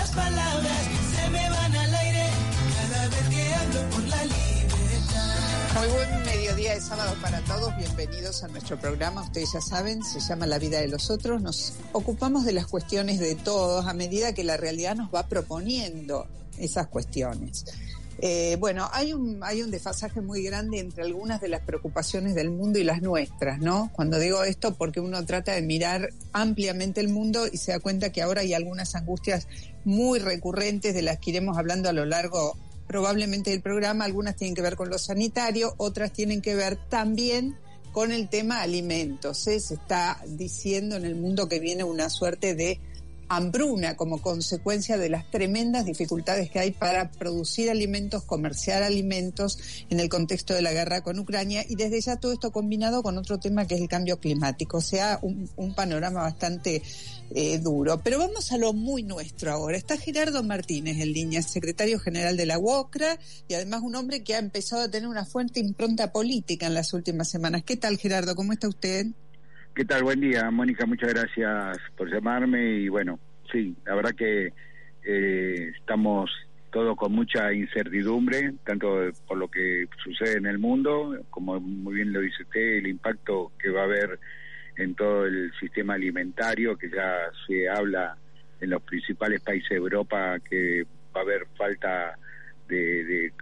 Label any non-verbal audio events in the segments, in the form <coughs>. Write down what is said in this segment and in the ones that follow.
las palabras, se me van al aire, cada vez que hablo por la libertad. Muy buen mediodía de sábado para todos. Bienvenidos a nuestro programa. Ustedes ya saben, se llama La vida de los otros. Nos ocupamos de las cuestiones de todos a medida que la realidad nos va proponiendo esas cuestiones. Eh, bueno, hay un, hay un desfasaje muy grande entre algunas de las preocupaciones del mundo y las nuestras, ¿no? Cuando digo esto, porque uno trata de mirar ampliamente el mundo y se da cuenta que ahora hay algunas angustias muy recurrentes de las que iremos hablando a lo largo probablemente del programa. Algunas tienen que ver con lo sanitario, otras tienen que ver también con el tema alimentos. Se está diciendo en el mundo que viene una suerte de hambruna como consecuencia de las tremendas dificultades que hay para producir alimentos, comerciar alimentos en el contexto de la guerra con Ucrania y desde ya todo esto combinado con otro tema que es el cambio climático, o sea, un, un panorama bastante eh, duro. Pero vamos a lo muy nuestro ahora. Está Gerardo Martínez en línea, secretario general de la UOCRA y además un hombre que ha empezado a tener una fuerte impronta política en las últimas semanas. ¿Qué tal, Gerardo? ¿Cómo está usted? ¿Qué tal? Buen día, Mónica. Muchas gracias por llamarme y bueno, sí, la verdad que eh, estamos todos con mucha incertidumbre, tanto por lo que sucede en el mundo, como muy bien lo dice usted, el impacto que va a haber en todo el sistema alimentario, que ya se habla en los principales países de Europa que va a haber falta de, de,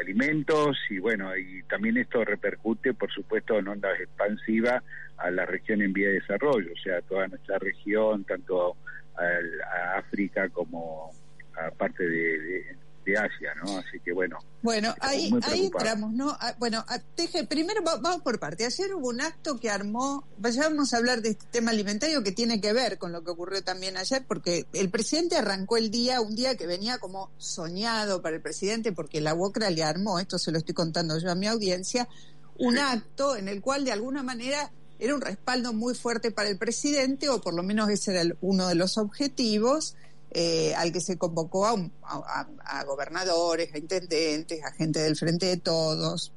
alimentos y bueno, y también esto repercute, por supuesto, en ondas expansivas a la región en vía de desarrollo, o sea, toda nuestra región, tanto a, a África como a parte de, de, de, Asia, ¿no? Así que bueno. Bueno, ahí, ahí entramos, ¿no? Ah, bueno, teje, primero vamos por parte. Ayer hubo un acto que armó, vamos a hablar de este tema alimentario que tiene que ver con lo que ocurrió también ayer, porque el presidente arrancó el día, un día que venía como soñado para el presidente, porque la UOCRA le armó, esto se lo estoy contando yo a mi audiencia, un acto en el cual de alguna manera era un respaldo muy fuerte para el presidente, o por lo menos ese era el, uno de los objetivos, eh, al que se convocó a, un, a, a, gobernadores, a intendentes, a gente del Frente de Todos.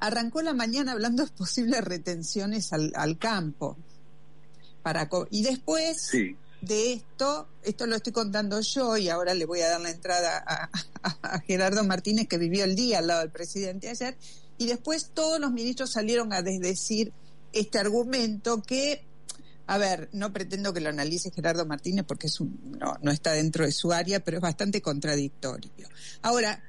Arrancó la mañana hablando de posibles retenciones al, al campo. Para, y después sí. de esto, esto lo estoy contando yo y ahora le voy a dar la entrada a, a Gerardo Martínez, que vivió el día al lado del presidente ayer, y después todos los ministros salieron a desdecir este argumento que, a ver, no pretendo que lo analice Gerardo Martínez porque es un, no, no está dentro de su área, pero es bastante contradictorio. Ahora,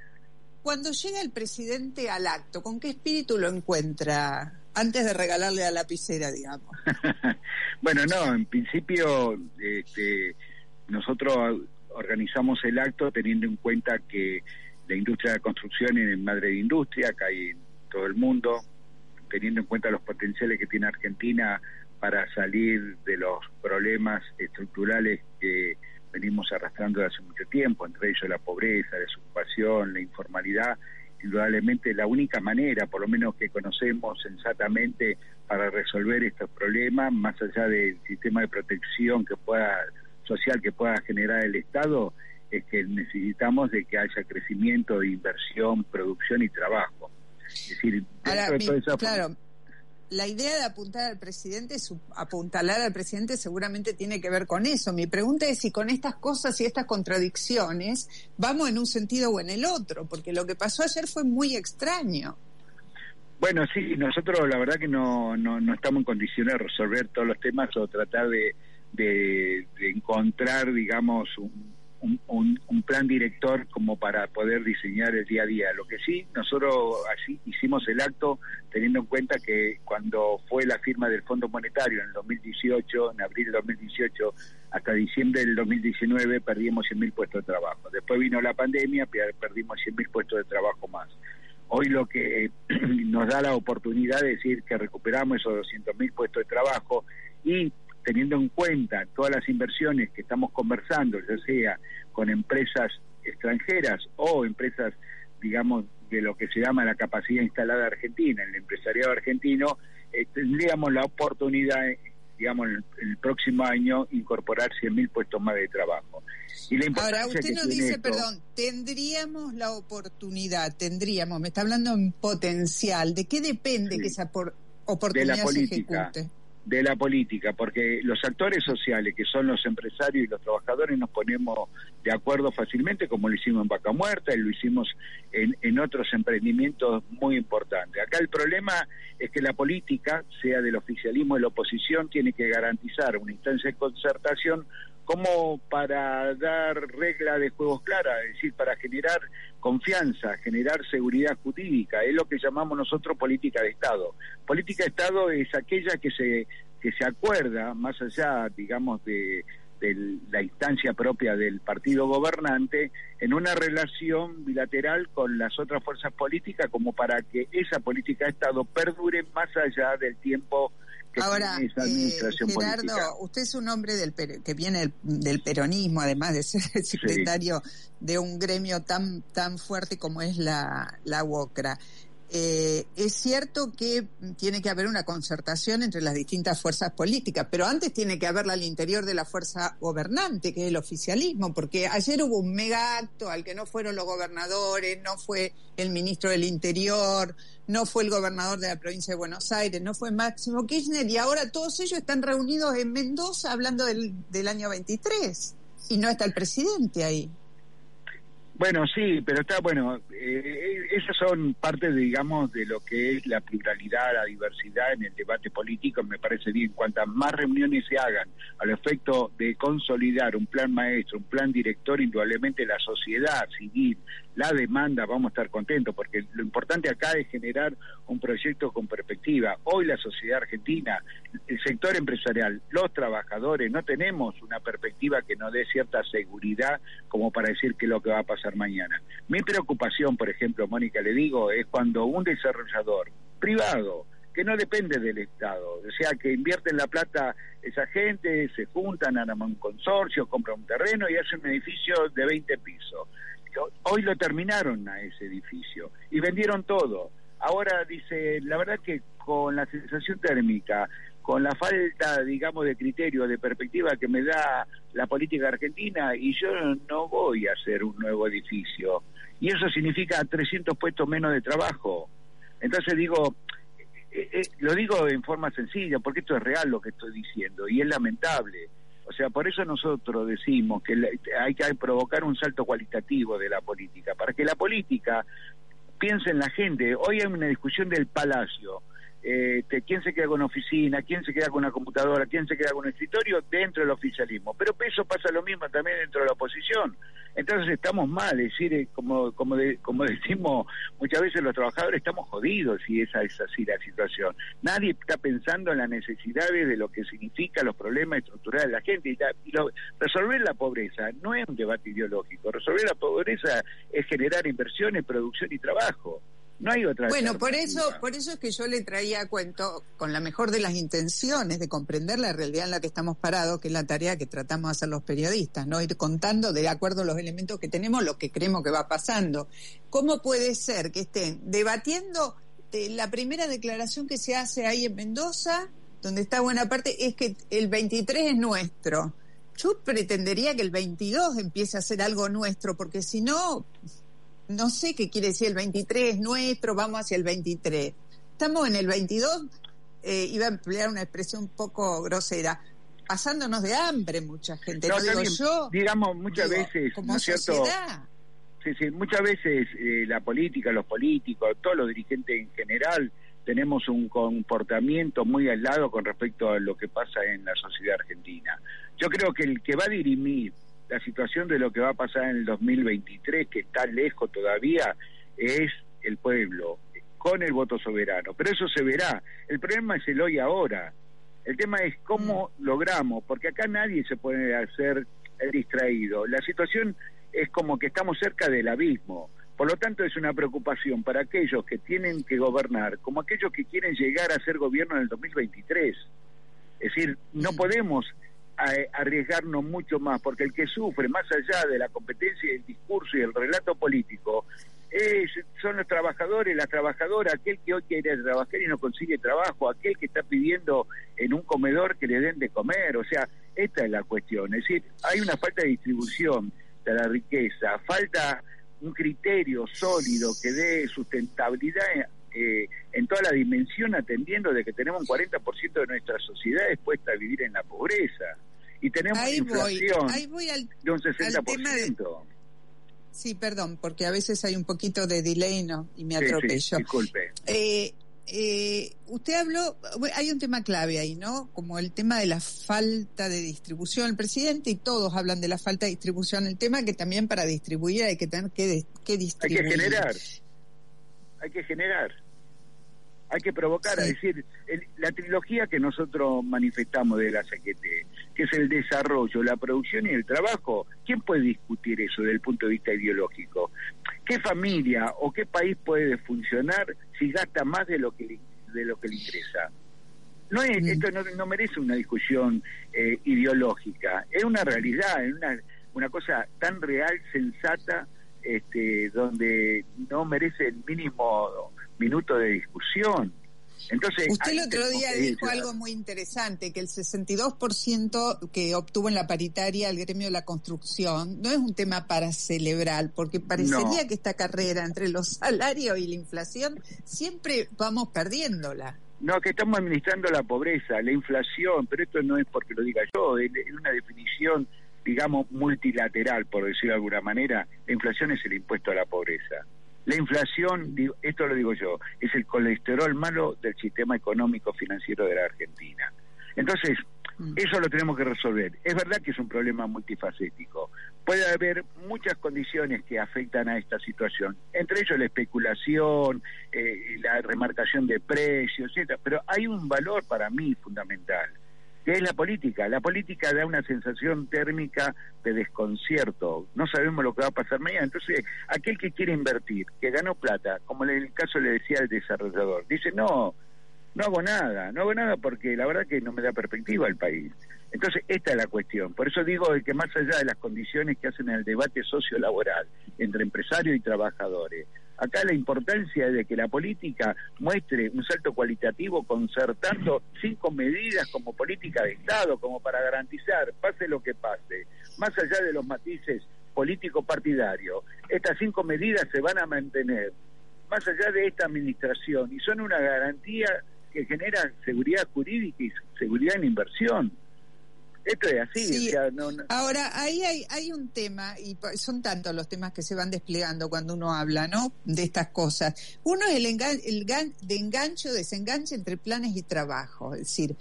cuando llega el presidente al acto, ¿con qué espíritu lo encuentra antes de regalarle la lapicera, digamos? <laughs> bueno, no, en principio este, nosotros organizamos el acto teniendo en cuenta que la industria de la construcción es madre de industria, acá hay en todo el mundo, teniendo en cuenta los potenciales que tiene Argentina para salir de los problemas estructurales que venimos arrastrando desde hace mucho tiempo, entre ellos la pobreza, la desocupación, la informalidad, indudablemente la única manera, por lo menos que conocemos sensatamente, para resolver estos problemas, más allá del sistema de protección que pueda social que pueda generar el Estado, es que necesitamos de que haya crecimiento, inversión, producción y trabajo. Es decir, Ahora, mi, esa... claro, la idea de apuntar al presidente, su, apuntalar al presidente seguramente tiene que ver con eso. Mi pregunta es si con estas cosas y estas contradicciones vamos en un sentido o en el otro, porque lo que pasó ayer fue muy extraño. Bueno, sí, nosotros la verdad que no, no, no estamos en condiciones de resolver todos los temas o tratar de, de, de encontrar, digamos, un, un, plan director como para poder diseñar el día a día. Lo que sí, nosotros así hicimos el acto teniendo en cuenta que cuando fue la firma del Fondo Monetario en el 2018, en abril del 2018, hasta diciembre del 2019 perdimos 100.000 puestos de trabajo. Después vino la pandemia, perdimos 100.000 puestos de trabajo más. Hoy lo que <clears throat> nos da la oportunidad de decir que recuperamos esos 200.000 puestos de trabajo y teniendo en cuenta todas las inversiones que estamos conversando, ya sea con empresas extranjeras o empresas, digamos, de lo que se llama la capacidad instalada argentina, el empresariado argentino, eh, tendríamos la oportunidad, digamos, el, el próximo año incorporar 100.000 puestos más de trabajo. Y la Ahora, usted nos dice, esto, perdón, tendríamos la oportunidad, tendríamos, me está hablando en potencial, ¿de qué depende sí, que esa por, oportunidad de la política. se ejecute? De la política, porque los actores sociales, que son los empresarios y los trabajadores, nos ponemos de acuerdo fácilmente, como lo hicimos en Vaca Muerta y lo hicimos en, en otros emprendimientos muy importantes. Acá el problema es que la política, sea del oficialismo o de la oposición, tiene que garantizar una instancia de concertación como para dar regla de juegos claras, es decir, para generar confianza, generar seguridad jurídica, es lo que llamamos nosotros política de Estado. Política de Estado es aquella que se que se acuerda más allá, digamos, de, de la instancia propia del partido gobernante en una relación bilateral con las otras fuerzas políticas como para que esa política de Estado perdure más allá del tiempo que Ahora, tiene esa administración eh, Gerardo, política. usted es un hombre del que viene del, peronismo, además de ser el secretario sí. de un gremio tan tan fuerte como es la, la UOCRA. Eh, es cierto que tiene que haber una concertación entre las distintas fuerzas políticas, pero antes tiene que haberla al interior de la fuerza gobernante, que es el oficialismo, porque ayer hubo un mega acto al que no fueron los gobernadores, no fue el ministro del Interior, no fue el gobernador de la provincia de Buenos Aires, no fue Máximo Kirchner, y ahora todos ellos están reunidos en Mendoza hablando del, del año 23, y no está el presidente ahí. Bueno, sí, pero está bueno. Eh, esas son parte, digamos, de lo que es la pluralidad, la diversidad en el debate político. Me parece bien. Cuantas más reuniones se hagan al efecto de consolidar un plan maestro, un plan director, indudablemente la sociedad civil, la demanda, vamos a estar contentos, porque lo importante acá es generar un proyecto con perspectiva. Hoy la sociedad argentina, el sector empresarial, los trabajadores, no tenemos una perspectiva que nos dé cierta seguridad como para decir qué es lo que va a pasar mañana. Mi preocupación, por ejemplo, Mónica, le digo, es cuando un desarrollador privado, que no depende del Estado, o sea, que invierten la plata esa gente, se juntan, arman un consorcio, compran un terreno y hacen un edificio de 20 pisos. Hoy lo terminaron a ese edificio y vendieron todo. Ahora dice, la verdad que con la sensación térmica, con la falta, digamos, de criterio, de perspectiva que me da la política argentina, y yo no voy a hacer un nuevo edificio. Y eso significa 300 puestos menos de trabajo. Entonces digo, eh, eh, lo digo en forma sencilla, porque esto es real lo que estoy diciendo, y es lamentable. O sea, por eso nosotros decimos que hay que provocar un salto cualitativo de la política, para que la política piense en la gente. Hoy hay una discusión del palacio. Eh, quién se queda con oficina, quién se queda con una computadora, quién se queda con un escritorio dentro del oficialismo. Pero eso pasa lo mismo también dentro de la oposición. Entonces estamos mal, es decir, eh, como, como, de, como <laughs> decimos muchas veces los trabajadores, estamos jodidos si esa es así la situación. Nadie está pensando en las necesidades de lo que significa los problemas estructurales de la gente. Y, la, y lo, resolver la pobreza no es un debate ideológico, resolver la pobreza es generar inversiones, producción y trabajo. No hay otra. Bueno, por eso, por eso es que yo le traía a cuento, con la mejor de las intenciones, de comprender la realidad en la que estamos parados, que es la tarea que tratamos de hacer los periodistas, ¿no? Ir contando de acuerdo a los elementos que tenemos, lo que creemos que va pasando. ¿Cómo puede ser que estén debatiendo de la primera declaración que se hace ahí en Mendoza, donde está buena parte, es que el 23 es nuestro? Yo pretendería que el 22 empiece a ser algo nuestro, porque si no, no sé qué quiere decir el 23 nuestro, vamos hacia el 23. Estamos en el 22, eh, iba a emplear una expresión un poco grosera, pasándonos de hambre mucha gente. No, digo también, yo, digamos, muchas digo, veces, como ¿no es cierto? sociedad. Sí, sí, muchas veces eh, la política, los políticos, todos los dirigentes en general, tenemos un comportamiento muy aislado con respecto a lo que pasa en la sociedad argentina. Yo creo que el que va a dirimir la situación de lo que va a pasar en el 2023, que está lejos todavía, es el pueblo, con el voto soberano. Pero eso se verá. El problema es el hoy ahora. El tema es cómo logramos, porque acá nadie se puede hacer distraído. La situación es como que estamos cerca del abismo. Por lo tanto, es una preocupación para aquellos que tienen que gobernar, como aquellos que quieren llegar a ser gobierno en el 2023. Es decir, no podemos eh, arriesgarnos mucho más, porque el que sufre, más allá de la competencia y el discurso y el relato político, es, son los trabajadores, las trabajadoras, aquel que hoy quiere trabajar y no consigue trabajo, aquel que está pidiendo en un comedor que le den de comer. O sea, esta es la cuestión. Es decir, hay una falta de distribución de la riqueza, falta un criterio sólido que dé sustentabilidad eh, en toda la dimensión, atendiendo de que tenemos un 40% de nuestra sociedad expuesta a vivir en la pobreza. Y tenemos Ahí voy, inflación ahí voy al, de un al tema de- 60%. Sí, perdón, porque a veces hay un poquito de delay ¿no? y me Sí, sí, atropello. disculpe. Eh, eh, usted habló, hay un tema clave ahí, ¿no? Como el tema de la falta de distribución. El presidente y todos hablan de la falta de distribución. El tema que también para distribuir hay que tener que, que Hay distribuir. que generar. Hay que generar. Hay que provocar. Sí. Es decir, el- la trilogía que nosotros manifestamos de la CGT, que es el desarrollo, la producción y el trabajo, ¿quién puede discutir eso desde el punto de vista ideológico? ¿Qué familia o qué país puede funcionar si gasta más de lo que le, de lo que le ingresa? No es, esto no, no merece una discusión eh, ideológica, es una realidad, es una, una cosa tan real, sensata, este, donde no merece el mínimo minuto de discusión. Entonces, Usted el otro día dijo algo muy interesante, que el 62% que obtuvo en la paritaria el gremio de la construcción no es un tema para celebrar, porque parecería No. que esta carrera entre los salarios y la inflación siempre vamos perdiéndola. No, que estamos administrando la pobreza, la inflación, pero esto no es porque lo diga yo, es una definición, digamos, multilateral, por decirlo de alguna manera. La inflación es el impuesto a la pobreza. La inflación, digo, esto lo digo yo, es el colesterol malo del sistema económico financiero de la Argentina. Entonces, Mm. eso lo tenemos que resolver. Es verdad que es un problema multifacético. Puede haber muchas condiciones que afectan a esta situación, entre ellos la especulación, eh, la remarcación de precios, etcétera. Pero hay un valor para mí fundamental, que es la política. La política da una sensación térmica de desconcierto. No sabemos lo que va a pasar mañana. Entonces, aquel que quiere invertir, que ganó plata, como en el caso le decía el desarrollador, dice, no, no hago nada, no hago nada porque la verdad que no me da perspectiva el país. Entonces, esta es la cuestión. Por eso digo que más allá de las condiciones que hacen en el debate sociolaboral entre empresarios y trabajadores, acá la importancia de que la política muestre un salto cualitativo concertando cinco medidas como política de Estado, como para garantizar, pase lo que pase, más allá de los matices político-partidarios, estas cinco medidas se van a mantener más allá de esta administración y son una garantía que genera seguridad jurídica y seguridad en inversión. Esto es así. Sí. o sea, no- no- Ahora, ahí hay, hay un tema, y son tantos los temas que se van desplegando cuando uno habla, ¿no? De estas cosas. Uno es el, engan- el gan- de engancho, desenganche entre planes y trabajo. Es decir,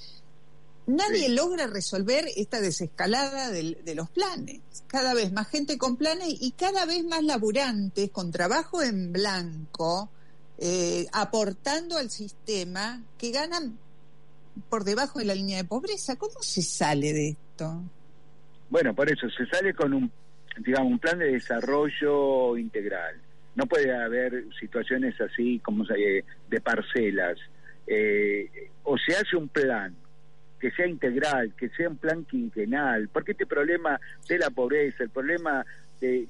nadie Sí. logra resolver esta desescalada del- de los planes. Cada vez más gente con planes y cada vez más laburantes con trabajo en blanco, eh, aportando al sistema que ganan por debajo de la línea de pobreza. ¿Cómo se sale de esto? Bueno, por eso se sale con un, digamos, un plan de desarrollo integral. No puede haber situaciones así como de parcelas. Eh, o se hace un plan que sea integral, que sea un plan quinquenal, porque este problema de la pobreza, el problema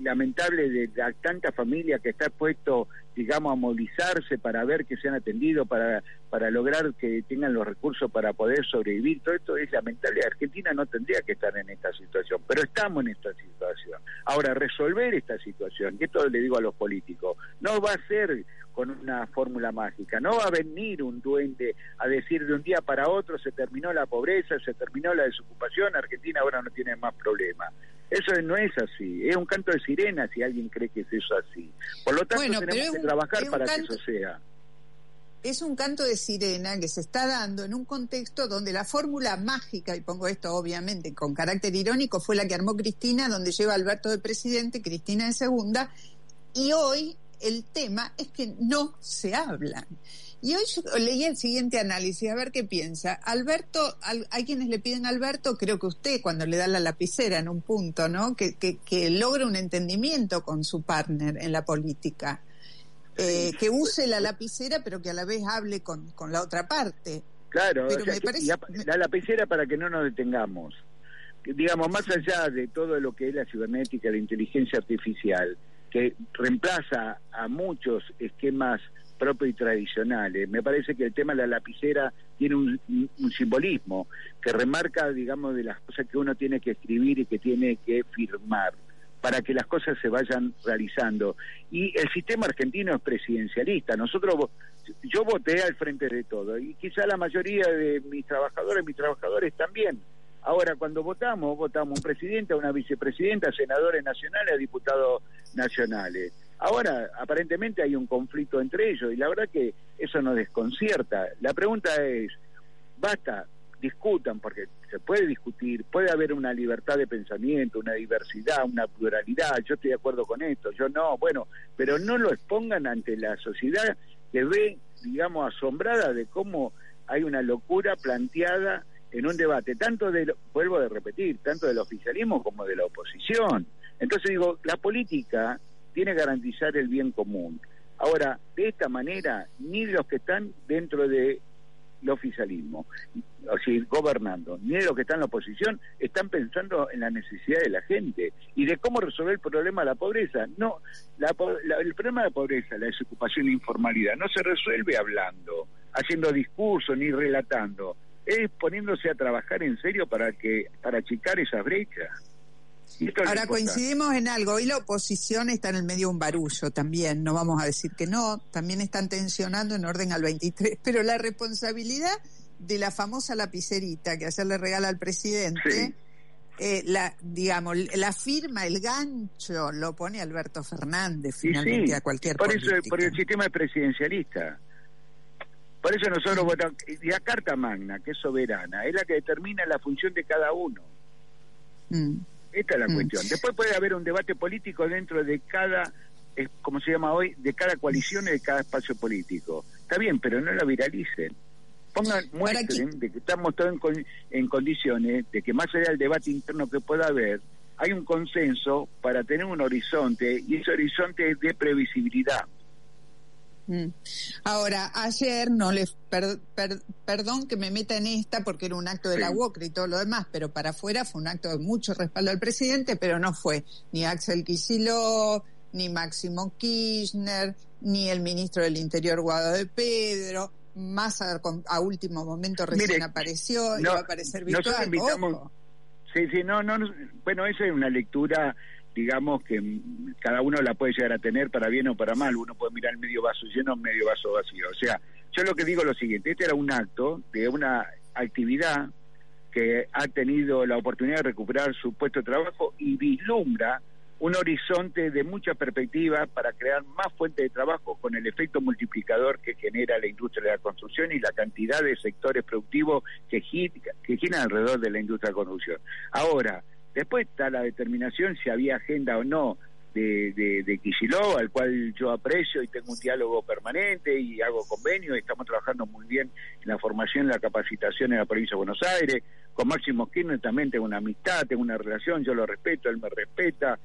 lamentable de la tanta familia que está puesto, digamos, a movilizarse para ver que sean atendidos, para, para lograr que tengan los recursos para poder sobrevivir, todo esto es lamentable. Argentina no tendría que estar en esta situación, pero estamos en esta situación. Ahora, resolver esta situación, y esto le digo a los políticos, no va a ser con una fórmula mágica. No va a venir un duende a decir de un día para otro se terminó la pobreza, se terminó la desocupación, Argentina ahora no tiene más problemas. Eso no es así, es un canto de sirena si alguien cree que es eso así. Por lo tanto, Bueno, tenemos que un- trabajar para canto- que eso sea. es un canto de sirena que se está dando en un contexto donde la fórmula mágica, y pongo esto obviamente con carácter irónico, fue la que armó Cristina, donde lleva Alberto de presidente, Cristina de segunda, y hoy el tema es que no se hablan. Y hoy yo leí el siguiente análisis, a ver qué piensa. Alberto, al- hay quienes le piden a Alberto, creo que usted cuando le da la lapicera en un punto, ¿no? Que, que, que logre un entendimiento con su partner en la política. Eh, que use la lapicera, pero que a la vez hable con, con la otra parte. Claro, Pero o sea, me parece- la lapicera para que no nos detengamos. Digamos, más allá de todo lo que es la cibernética, la inteligencia artificial, que reemplaza a muchos esquemas propios y tradicionales, me parece que el tema de la lapicera tiene un, simbolismo que remarca, digamos, de las cosas que uno tiene que escribir y que tiene que firmar para que las cosas se vayan realizando. Y el sistema argentino es presidencialista. Nosotros, yo voté al frente de todo y quizá la mayoría de mis trabajadores, mis trabajadores también. Ahora, cuando votamos, votamos un presidente, una vicepresidenta, senadores nacionales, diputados nacionales. Ahora, aparentemente hay un conflicto entre ellos y la verdad que eso nos desconcierta. La pregunta es, basta, discutan, porque se puede discutir, puede haber una libertad de pensamiento, una diversidad, una pluralidad, yo estoy de acuerdo con esto, yo no, bueno, pero no lo expongan ante la sociedad que ve, digamos, asombrada de cómo hay una locura planteada en un debate, tanto de, vuelvo a repetir, tanto del oficialismo como de la oposición. Entonces digo, la política tiene que garantizar el bien común. Ahora, de esta manera, ni los que están dentro de el oficialismo, o sea, gobernando, ni los que están en la oposición, están pensando en la necesidad de la gente y de cómo resolver el problema de la pobreza. No, la la- el problema de la pobreza, la desocupación e informalidad, no se resuelve hablando, haciendo discursos ni relatando, es poniéndose a trabajar en serio para que para achicar esas brechas. Y esto es lo Ahora coincidimos en algo, hoy la oposición está en el medio de un barullo también, no vamos a decir que no, también están tensionando en orden al 23, pero la responsabilidad de la famosa lapicerita que ayer le regala al presidente, Sí. eh, la, digamos, la firma, el gancho, lo pone Alberto Fernández finalmente sí, a cualquier por eso porque el sistema es presidencialista. Por eso nosotros votamos y la carta magna que es soberana es la que determina la función de cada uno. Mm. Esta es la Mm. cuestión después puede haber un debate político dentro de cada es como se llama hoy de cada coalición y de cada espacio político está bien pero no la viralicen pongan muestren de que estamos todos en, con- en condiciones de que más allá del debate interno que pueda haber hay un consenso para tener un horizonte y ese horizonte es de previsibilidad. Ahora, ayer no les, per- per- perdón que me meta en esta porque era un acto de Sí. la UOCRA y todo lo demás, pero para afuera fue un acto de mucho respaldo al presidente, pero no fue ni Axel Kicillof, ni Máximo Kirchner, ni el ministro del Interior Guado de Pedro, más a, último momento recién Mire, apareció, no, iba a aparecer virtual. invitamos-. Sí, sí, no, no, no, bueno, esa es una lectura, digamos, que cada uno la puede llegar a tener para bien o para mal. Uno puede mirar el medio vaso lleno medio vaso vacío. O sea, yo lo que digo es lo siguiente, este era un acto de una actividad que ha tenido la oportunidad de recuperar su puesto de trabajo y vislumbra un horizonte de mucha perspectiva para crear más fuentes de trabajo con el efecto multiplicador que genera la industria de la construcción y la cantidad de sectores productivos que, que giran alrededor de la industria de la construcción. Ahora, después está la determinación si había agenda o no de, de, al cual yo aprecio y tengo un diálogo permanente y hago convenio y estamos trabajando muy bien en la formación y la capacitación en la provincia de Buenos Aires. Con Máximo Kirchner también tengo una amistad, tengo una relación, yo lo respeto, él me respeta,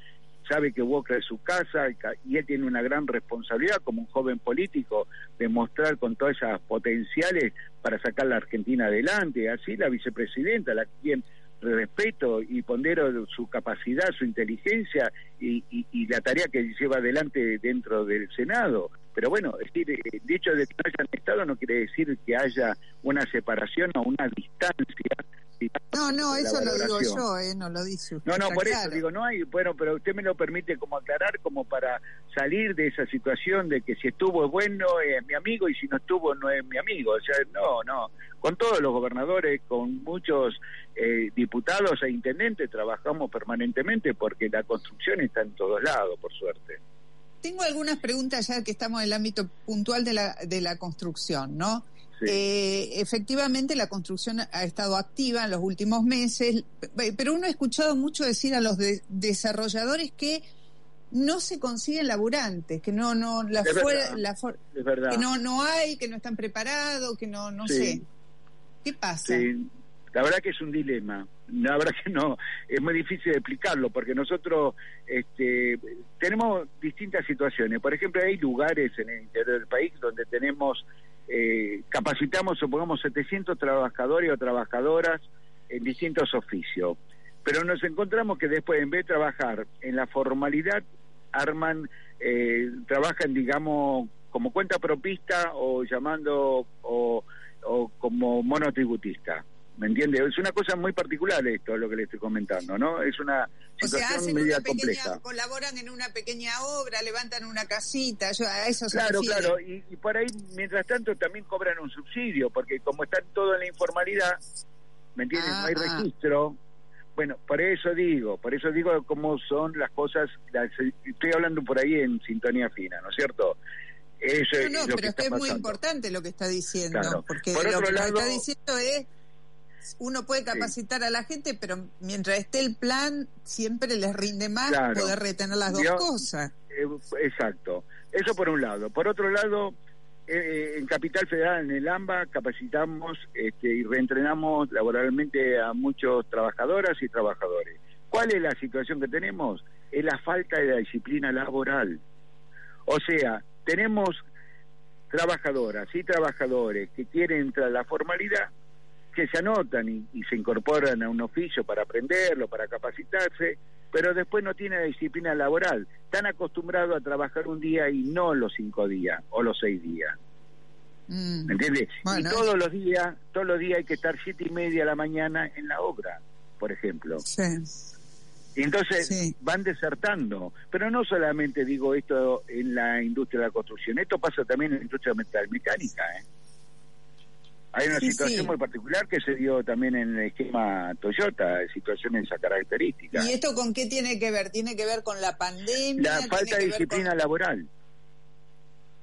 sabe que Boca es su casa y ca- y él tiene una gran responsabilidad como un joven político de mostrar con todas esas potenciales para sacar la Argentina adelante. Así la vicepresidenta, la quien respeto y pondero su capacidad, su inteligencia y, y- la tarea que lleva adelante dentro del Senado. Pero bueno, es decir, eh, el hecho de que no hayan estado no quiere decir que haya una separación o una distancia No, no, eso lo digo yo, eh, no lo dice usted. No, no, por eso digo, no hay, bueno, pero usted me lo permite como aclarar, como para salir de esa situación de que si estuvo es bueno, es mi amigo, y si no estuvo no es mi amigo. O sea, no, no. Con todos los gobernadores, con muchos eh, diputados e intendentes trabajamos permanentemente porque la construcción está en todos lados, por suerte. Tengo algunas preguntas ya que estamos en el ámbito puntual de la, de la construcción, ¿no? Sí. Eh, efectivamente, la construcción ha estado activa en los últimos meses, pe- pero uno ha escuchado mucho decir a los de- desarrolladores que no se consiguen laburantes, que no, no, la Es fuera- verdad. la Es verdad. que no, no hay, que no están preparados, que no, no Sí. sé. ¿Qué pasa? Sí, la verdad que es un dilema. La verdad que no, es muy difícil explicarlo porque nosotros este, tenemos distintas situaciones. Por ejemplo, hay lugares en el interior del país donde tenemos, eh, capacitamos, supongamos, 700 trabajadores o trabajadoras en distintos oficios. Pero nos encontramos que después, en vez de trabajar en la formalidad, arman, eh, trabajan, digamos, como cuenta propista o llamando o, o como monotributista. ¿Me entiende? Es una cosa muy particular esto, lo que le estoy comentando, ¿no? Es una O sea, situación hacen media una pequeña, compleja. colaboran en una pequeña obra, levantan una casita, yo, a eso se Claro, refiere. claro, y, y por ahí, mientras tanto, también cobran un subsidio, porque como están todos en la informalidad, ¿me entiendes? Ah, no hay ah. registro. Bueno, por eso digo, por eso digo cómo son las cosas, las- estoy hablando por ahí en sintonía fina, ¿no es cierto? Eso No, es no, lo pero es que es muy importante lo que está diciendo, Claro. porque Por lo que lado- está diciendo es, uno puede capacitar a la gente, pero mientras esté el plan, siempre les rinde más Claro. poder retener las dos Yo- cosas. Eh, exacto. Eso por un lado. Por otro lado, eh, en Capital Federal, en el AMBA, capacitamos este, y reentrenamos laboralmente a muchos trabajadoras y trabajadores. ¿Cuál es la situación que tenemos? Es la falta de la disciplina laboral. O sea, tenemos trabajadoras y trabajadores que quieren entrar a la formalidad, que se anotan y, y se incorporan a un oficio para aprenderlo, para capacitarse, pero después no tienen la disciplina laboral. Están acostumbrados a trabajar un día y no los cinco días o los seis días. Mm. ¿Me entiendes? Bueno, y todos los días, todos los días hay que estar siete y media de la mañana en la obra, por ejemplo. Sí. Y entonces Sí. van desertando. Pero no solamente digo esto en la industria de la construcción, esto pasa también en la industria metal mecánica. ¿eh? Hay una Sí, situación sí. muy particular que se dio también en el esquema Toyota, situaciones de esa característica. ¿Y esto con qué tiene que ver? ¿Tiene que ver con la pandemia? La ¿Tiene falta de disciplina con- laboral.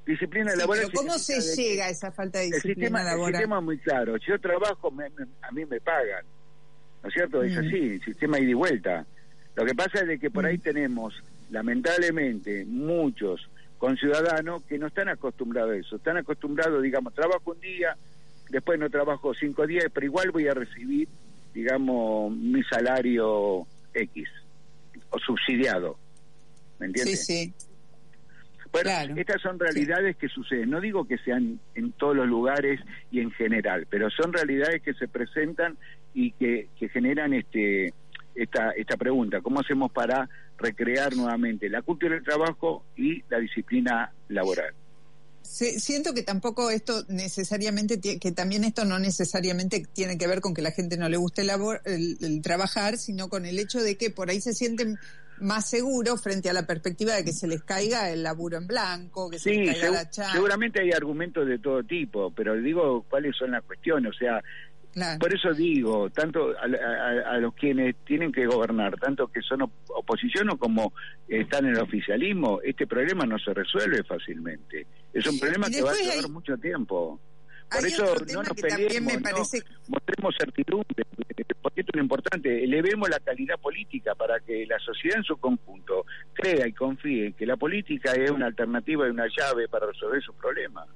Disciplina Sí, laboral. pero ¿cómo se de llega a esa falta de el disciplina sistema, el laboral? sistema es muy claro. Si yo trabajo, me- me- a mí me pagan. ¿No es cierto? Es Mm. así, el sistema ida y vuelta. Lo que pasa es de que por Mm. ahí tenemos, lamentablemente, muchos conciudadanos que no están acostumbrados a eso. Están acostumbrados, digamos, trabajo un día, después no trabajo cinco días, pero igual voy a recibir, digamos, mi salario X o subsidiado. ¿Me Sí, entiendes? sí. Bueno, Claro. estas son realidades que suceden. No digo que sean en todos los lugares y en general, pero son realidades que se presentan y que, que generan este esta esta pregunta: ¿Cómo hacemos para recrear nuevamente la cultura del trabajo y la disciplina laboral? Siento que tampoco esto necesariamente, que también esto no necesariamente tiene que ver con que la gente no le guste labor- el, el trabajar, sino con el hecho de que por ahí se sienten más seguros frente a la perspectiva de que se les caiga el laburo en blanco, que se les caiga segu- la chamba. seguramente hay argumentos de todo tipo, pero digo cuáles son las cuestiones. O sea, Claro. Por eso digo, tanto a, a- a los quienes tienen que gobernar, tanto que son op- oposición o como están en el oficialismo, este problema no se resuelve fácilmente. Es un problema que va a hay- mucho tiempo. Por Hay eso no nos peleemos, me no mostremos certidumbre, porque esto es lo importante, elevemos la calidad política para que la sociedad en su conjunto crea y confíe que la política es una alternativa y una llave para resolver sus problemas.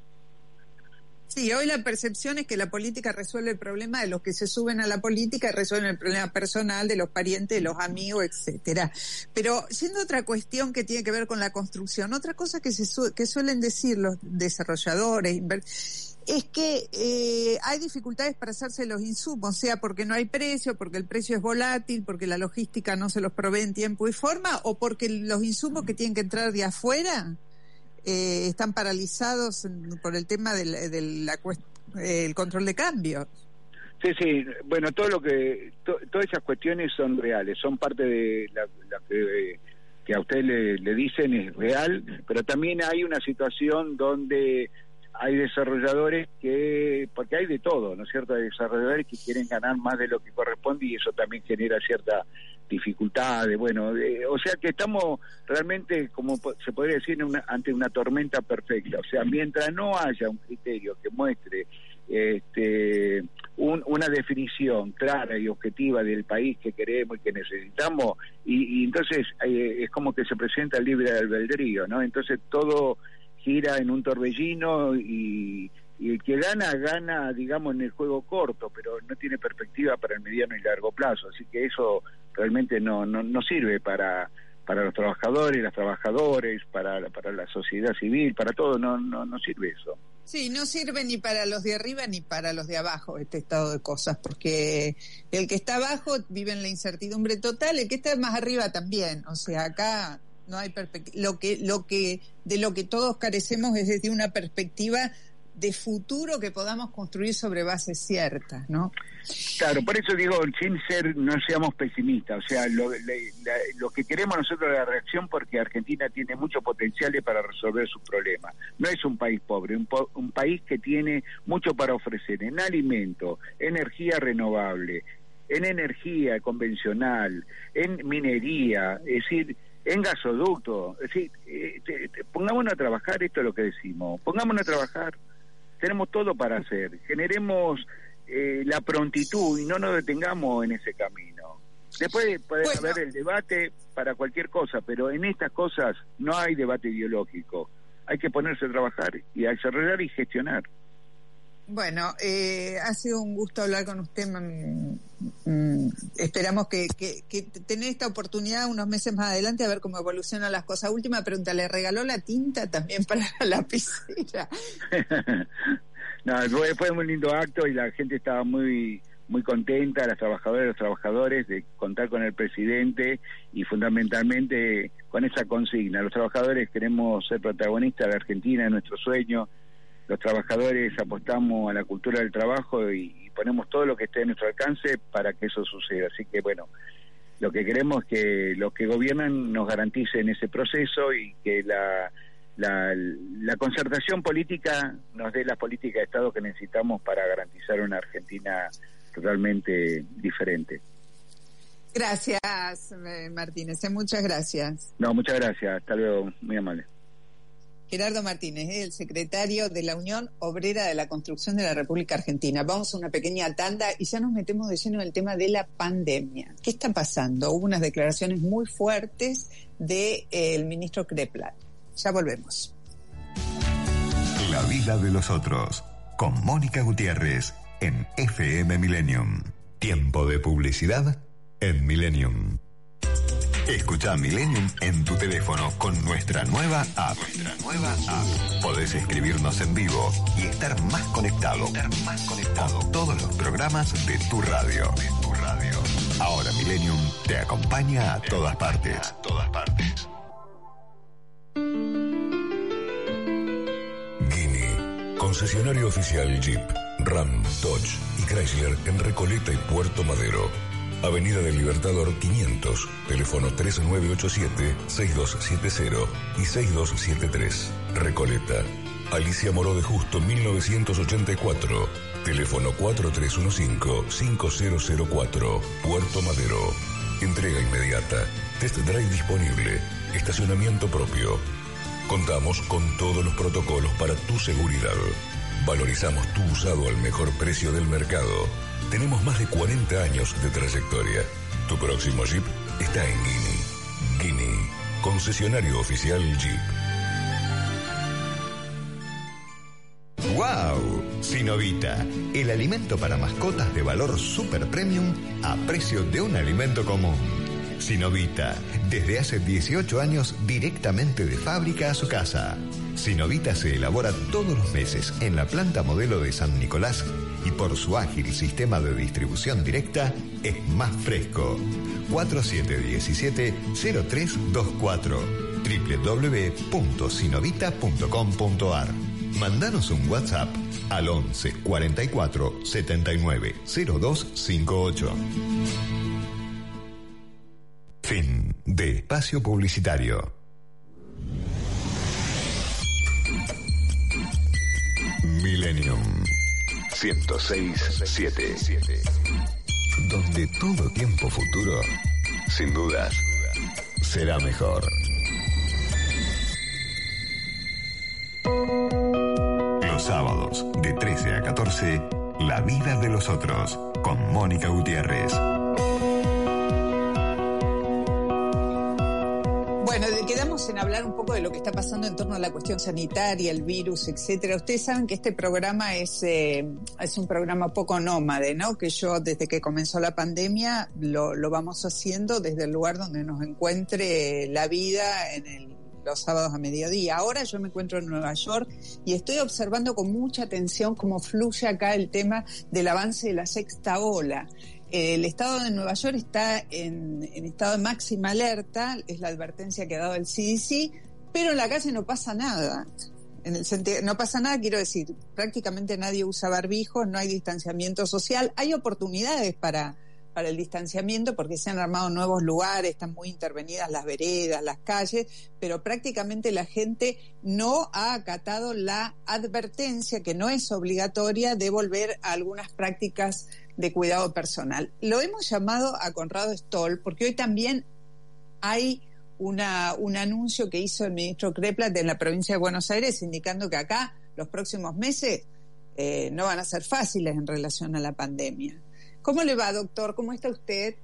Sí, hoy la percepción es que la política resuelve el problema de los que se suben a la política y resuelven el problema personal de los parientes, de los amigos, etcétera. Pero siendo otra cuestión que tiene que ver con la construcción, otra cosa que se su- que suelen decir los desarrolladores es que eh, hay dificultades para hacerse los insumos, sea porque no hay precio, porque el precio es volátil, porque la logística no se los provee en tiempo y forma, o porque los insumos que tienen que entrar de afuera eh, están paralizados por el tema del de la control de cambios. Sí, sí, bueno, todo lo que, todas esas cuestiones son reales, son parte de la, que, que, a usted le, le, dicen es real, pero también hay una situación donde hay desarrolladores que, porque hay de todo, ¿no es cierto? Hay desarrolladores que quieren ganar más de lo que corresponde y eso también genera cierta dificultad, bueno, o sea que estamos realmente, como se podría decir, ante una tormenta perfecta, o sea, mientras no haya un criterio que muestre este, una definición clara y objetiva del país que queremos y que necesitamos, y, entonces eh, es como que se presenta el libre albedrío, ¿no? Entonces todo gira en un torbellino y, el que gana, gana, digamos, en el juego corto, pero no tiene perspectiva para el mediano y largo plazo. Así que eso realmente no, no, no sirve para, para los trabajadores, las trabajadoras, para, para la sociedad civil, para todo, no, no, no sirve eso. Sí, no sirve ni para los de arriba ni para los de abajo este estado de cosas, porque el que está abajo vive en la incertidumbre total, el que está más arriba también. O sea, acá no hay lo que lo que de lo que todos carecemos es de una perspectiva de futuro que podamos construir sobre bases ciertas, ¿no? Claro, por eso digo, sin ser, no seamos pesimistas, o sea, lo, lo que queremos nosotros es la reacción porque Argentina tiene mucho potencial para resolver sus problemas. No es un país pobre, un, un país que tiene mucho para ofrecer en alimento, energía renovable, en energía convencional, en minería, es decir, en gasoducto. Es decir, eh, pongámonos a trabajar, esto es lo que decimos, pongámonos a trabajar. Tenemos todo para hacer. Generemos eh, la prontitud y no nos detengamos en ese camino. Después puede haber el debate para cualquier cosa, pero en estas cosas no hay debate ideológico. Hay que ponerse a trabajar y a desarrollar y gestionar. Bueno, eh, ha sido un gusto hablar con usted. Mm, esperamos que, que, tener esta oportunidad unos meses más adelante a ver cómo evolucionan las cosas. Última pregunta, ¿le regaló la tinta también para la <laughs> lapicera? <laughs> no, fue, fue un lindo acto y la gente estaba muy muy contenta, las trabajadoras y los trabajadores, de contar con el presidente y fundamentalmente con esa consigna. Los trabajadores queremos ser protagonistas de Argentina, de nuestro sueño, los trabajadores apostamos a la cultura del trabajo y, ponemos todo lo que esté a nuestro alcance para que eso suceda. Así que bueno, lo que queremos es que los que gobiernan nos garanticen ese proceso y que la, la, concertación política nos dé la política de Estado que necesitamos para garantizar una Argentina totalmente diferente. Gracias, eh, Martínez. Eh, muchas gracias. No, muchas gracias. Hasta luego. Muy amable. Gerardo Martínez, el secretario de la Unión Obrera de la Construcción de la República Argentina. Vamos a una pequeña tanda y ya nos metemos de lleno en el tema de la pandemia. ¿Qué está pasando? Hubo unas declaraciones muy fuertes del de, ministro Kreplat. Ya volvemos. La vida de los otros, con Mónica Gutiérrez, en FM Millennium. Tiempo de publicidad en Millennium. Escucha Millennium en tu teléfono con nuestra nueva app. Nuestra nueva app. Podés escribirnos en vivo y estar más conectado. Estar más conectado. Con todos los programas de tu radio. De tu radio. Ahora Millennium te acompaña a todas partes. A todas partes. Guinea, concesionario oficial Jeep, Ram, Dodge y Chrysler en Recoleta y Puerto Madero. Avenida del Libertador 500, teléfono 3987-6270 y 6273, Recoleta. Alicia Moró de Justo 1984, teléfono 4315-5004, Puerto Madero. Entrega inmediata, test drive disponible, estacionamiento propio. Contamos con todos los protocolos para tu seguridad. Valorizamos tu usado al mejor precio del mercado tenemos más de 40 años de trayectoria. Tu próximo Jeep está en Guinea. Guinea, concesionario oficial Jeep. ¡Wow! Sinovita, el alimento para mascotas de valor super premium a precio de un alimento común. Sinovita, desde hace 18 años directamente de fábrica a su casa. Sinovita se elabora todos los meses en la planta modelo de San Nicolás y por su ágil sistema de distribución directa es más fresco. 4717-0324 www.sinovita.com.ar Mandanos un WhatsApp al 11 44 79 0258. Fin de espacio publicitario. Millennium 106.7. donde todo tiempo futuro, sin dudas, será mejor. Los sábados de 13 a 14, La vida de los otros, con Mónica Gutiérrez. Bueno, quedamos en hablar un poco de lo que está pasando en torno a la cuestión sanitaria, el virus, etcétera. Ustedes saben que este programa es, eh, es un programa poco nómade, ¿no? Que yo desde que comenzó la pandemia lo, lo vamos haciendo desde el lugar donde nos encuentre la vida en el- los sábados a mediodía. Ahora yo me encuentro en Nueva York y estoy observando con mucha atención cómo fluye acá el tema del avance de la sexta ola. El estado de Nueva York está en, estado de máxima alerta, es la advertencia que ha dado el CDC, pero en la calle no pasa nada. En el sentido, no pasa nada, quiero decir, prácticamente nadie usa barbijos, no hay distanciamiento social, hay oportunidades para, para el distanciamiento porque se han armado nuevos lugares, están muy intervenidas las veredas, las calles, pero prácticamente la gente no ha acatado la advertencia, que no es obligatoria, de volver a algunas prácticas de cuidado personal. Lo hemos llamado a Conrado Stoll porque hoy también hay una, un anuncio que hizo el ministro Kreplat en la provincia de Buenos Aires indicando que acá los próximos meses eh, no van a ser fáciles en relación a la pandemia. ¿Cómo le va, doctor? ¿Cómo está usted?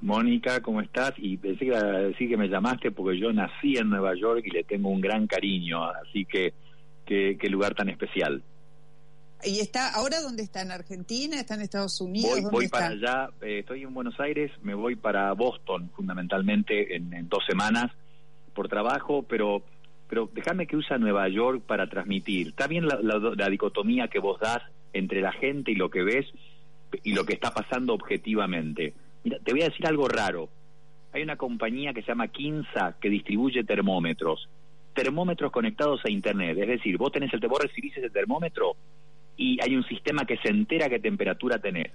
Mónica, ¿cómo estás? Y pensé que decir que me llamaste porque yo nací en Nueva York y le tengo un gran cariño, así que qué, qué lugar tan especial. ¿Y está ahora dónde está? ¿En Argentina? ¿Está en Estados Unidos? Voy, ¿Dónde voy está? para allá, eh, estoy en Buenos Aires, me voy para Boston fundamentalmente en, en dos semanas por trabajo, pero pero déjame que usa Nueva York para transmitir. Está bien la, la- la dicotomía que vos das entre la gente y lo que ves y lo que está pasando objetivamente. Mira, te voy a decir algo raro. Hay una compañía que se llama Kinsa que distribuye termómetros. Termómetros conectados a Internet. Es decir, vos tenés el vos recibís ese termómetro y hay un sistema que se entera qué temperatura tenés.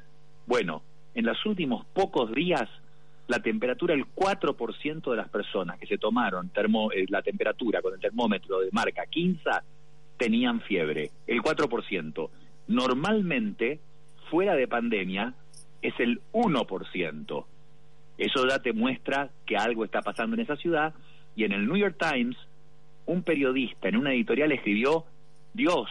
Bueno, en los últimos pocos días, la temperatura, el 4% de las personas que se tomaron termo, eh, la temperatura con el termómetro de marca Kinsa tenían fiebre. El 4%. Normalmente, fuera de pandemia, es el 1%. Eso ya te muestra que algo está pasando en esa ciudad. Y en el New York Times, un periodista en una editorial escribió, Dios,